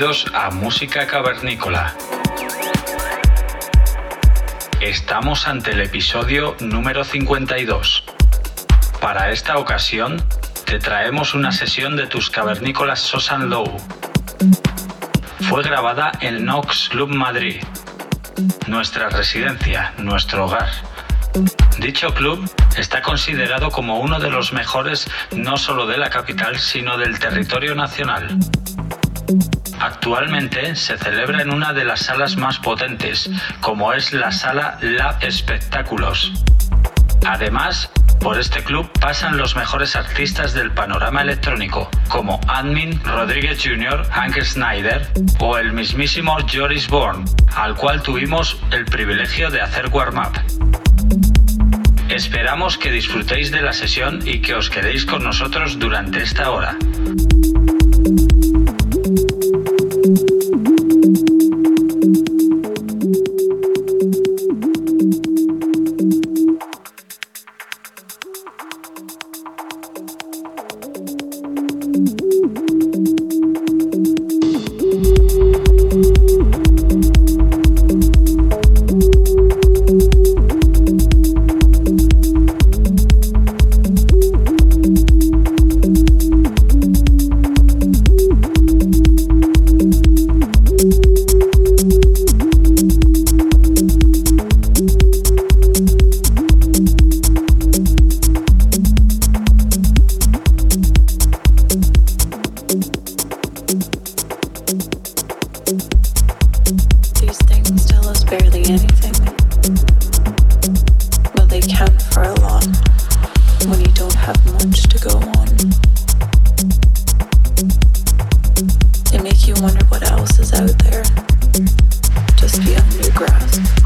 Bienvenidos a Música Cavernícola. Estamos ante el episodio número 52. Para esta ocasión, te traemos una sesión de tus cavernícolas Sosan Low. Fue grabada en Nox Club Madrid, nuestra residencia, nuestro hogar. Dicho club está considerado como uno de los mejores no solo de la capital, sino del territorio nacional. Actualmente se celebra en una de las salas más potentes, como es la sala Lab Espectáculos. Además, por este club pasan los mejores artistas del panorama electrónico, como Admin Rodríguez Jr., Hank Snyder o el mismísimo Joris Bourne, al cual tuvimos el privilegio de hacer warm-up. Esperamos que disfrutéis de la sesión y que os quedéis con nosotros durante esta hora. else out there, just beyond your grasp.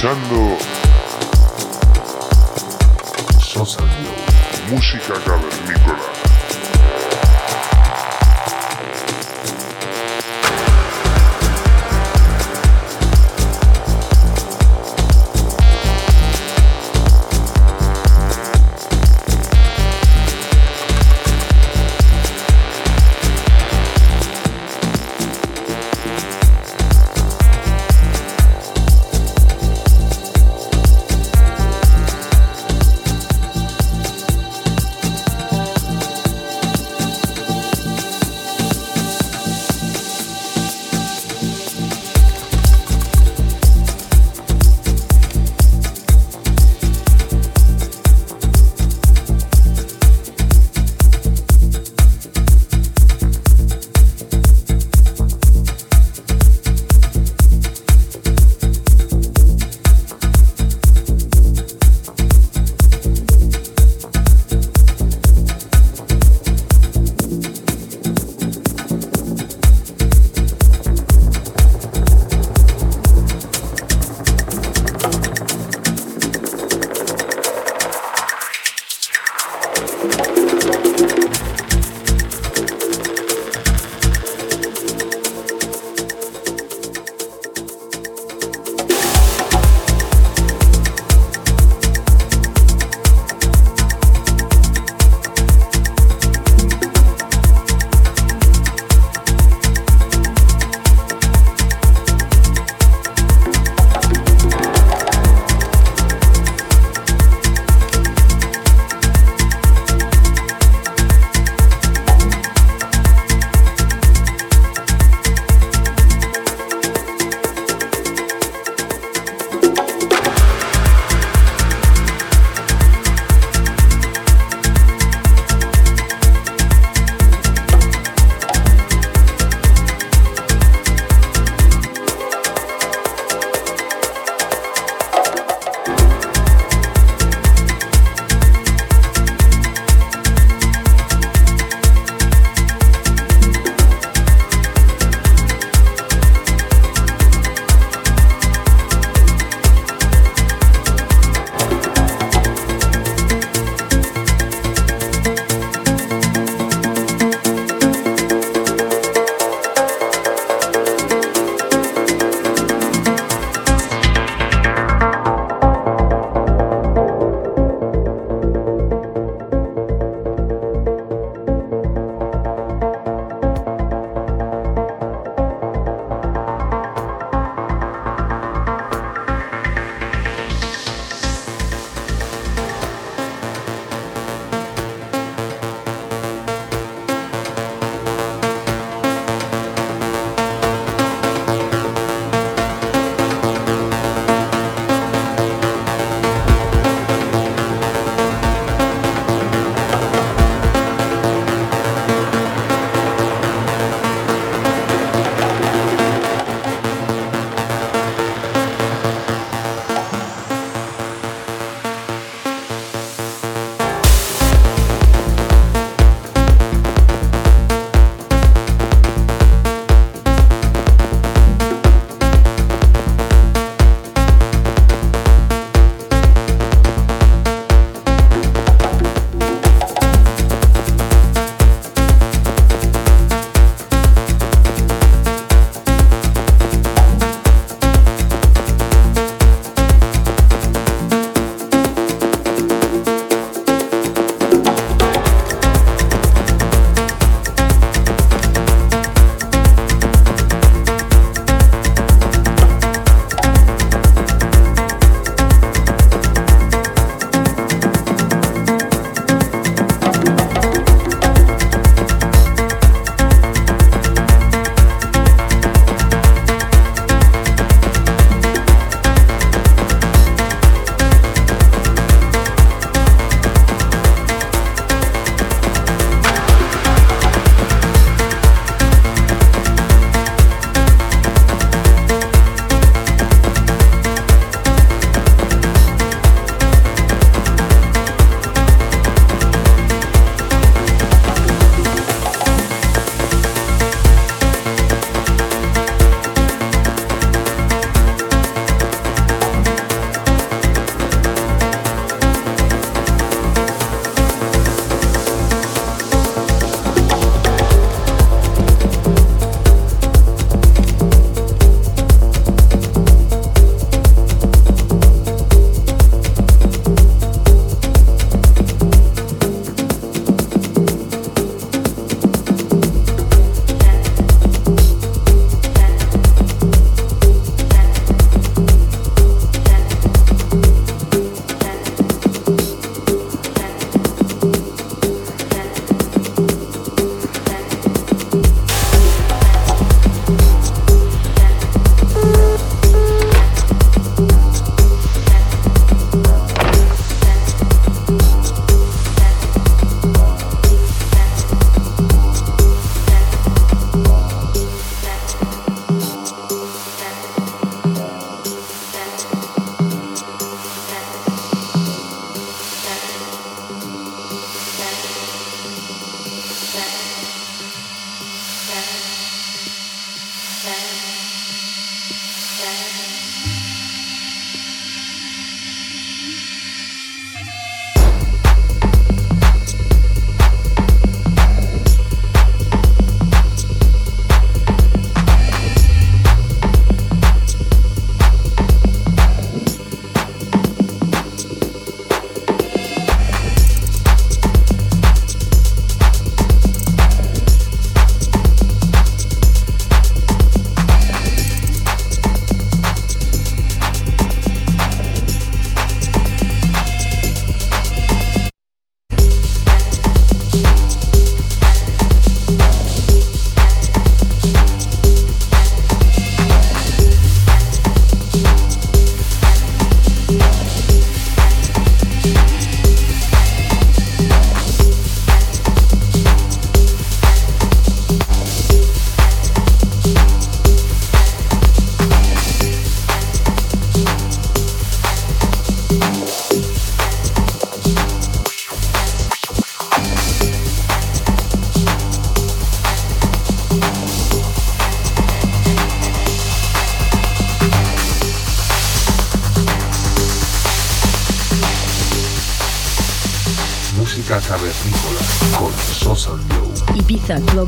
Jungle.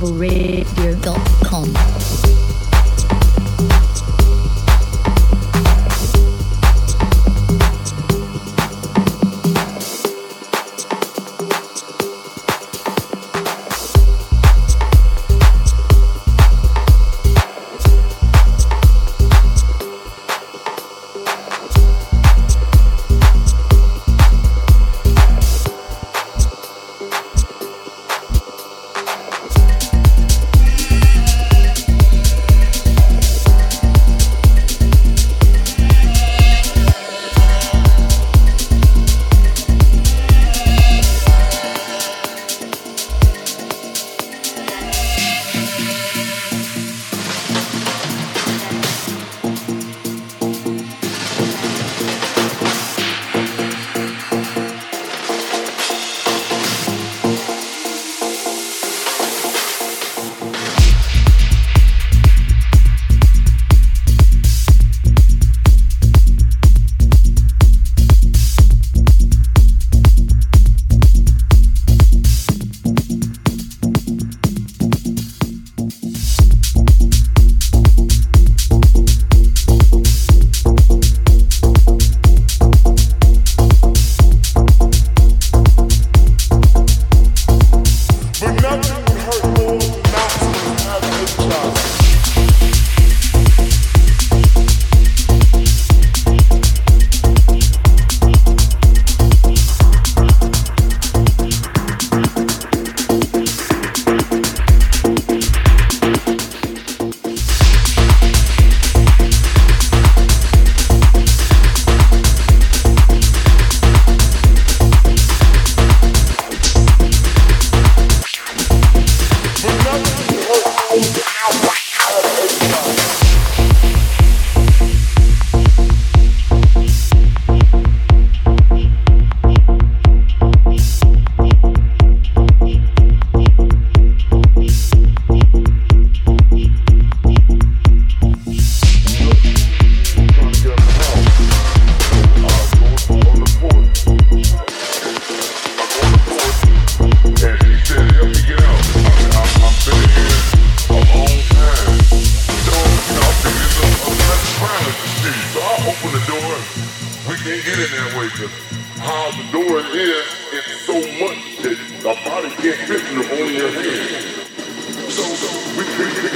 Global Radio.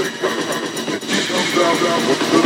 It. Comes out,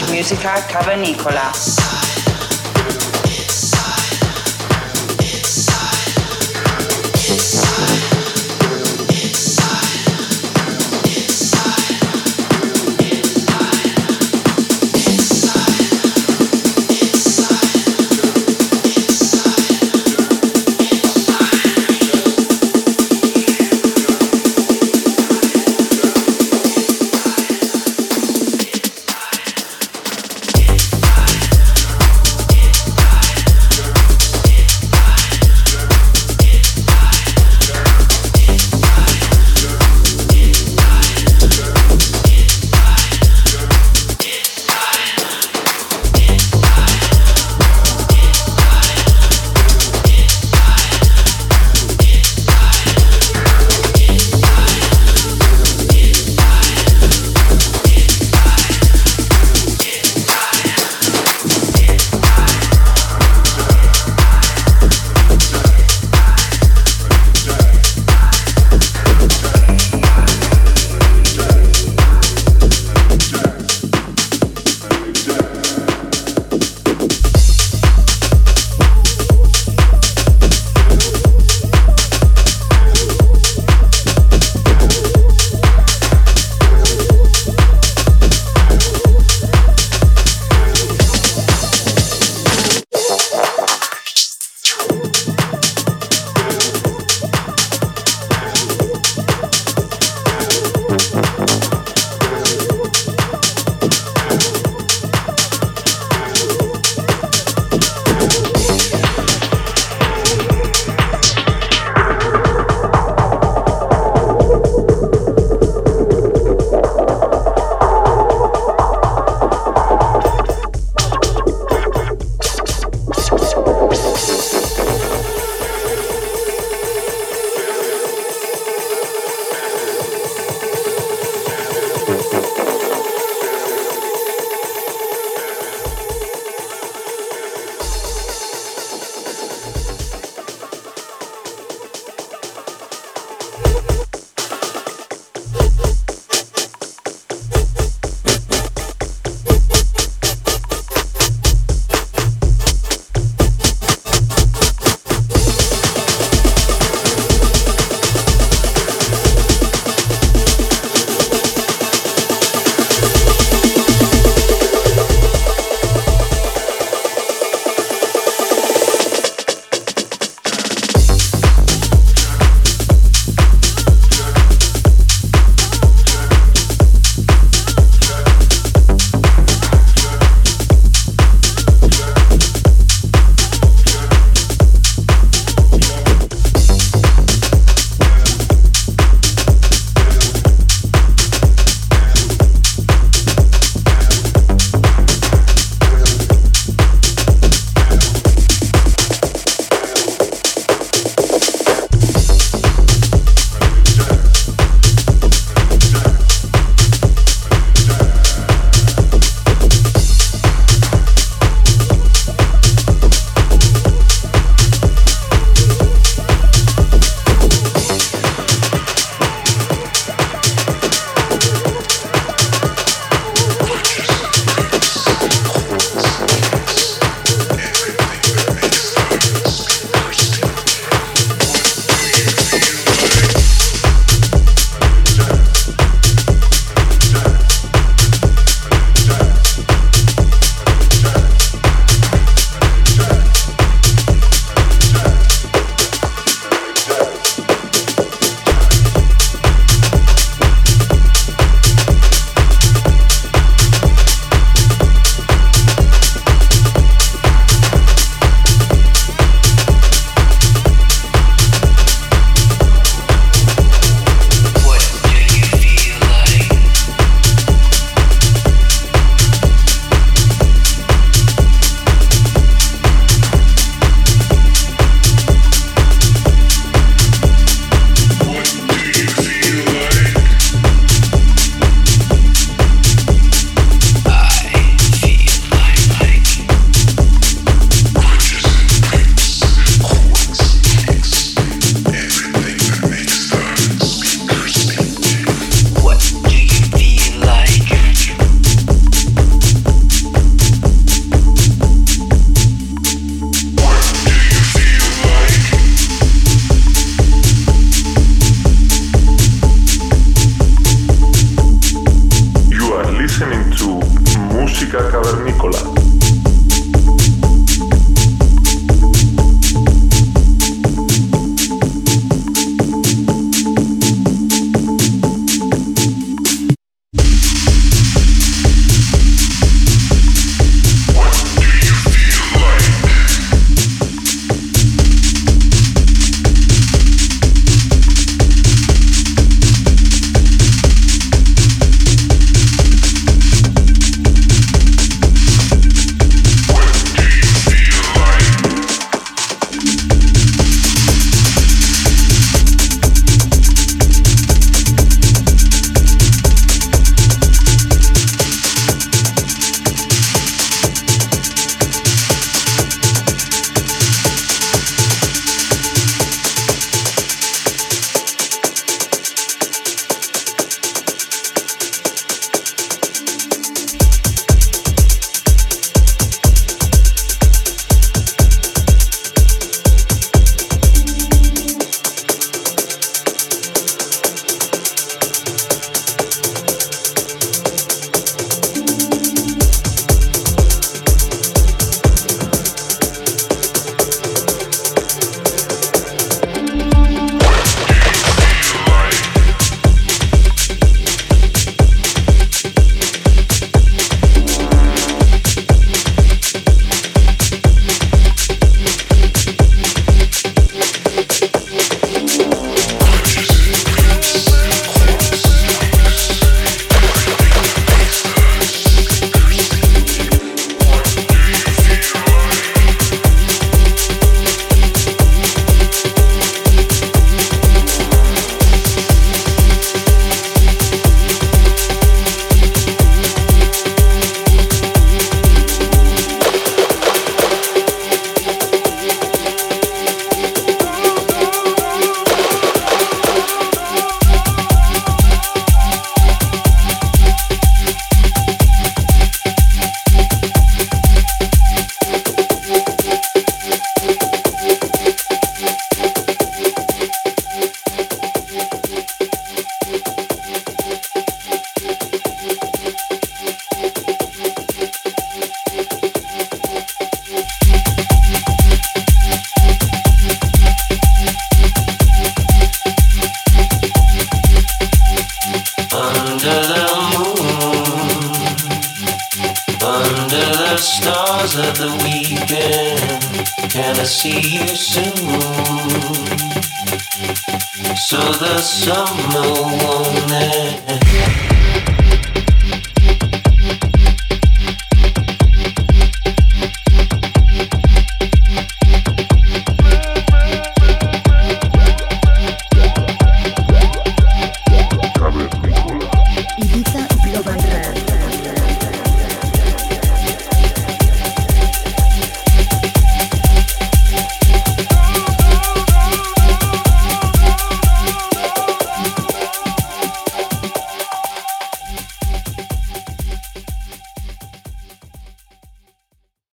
slash musica cavernicola.